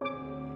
you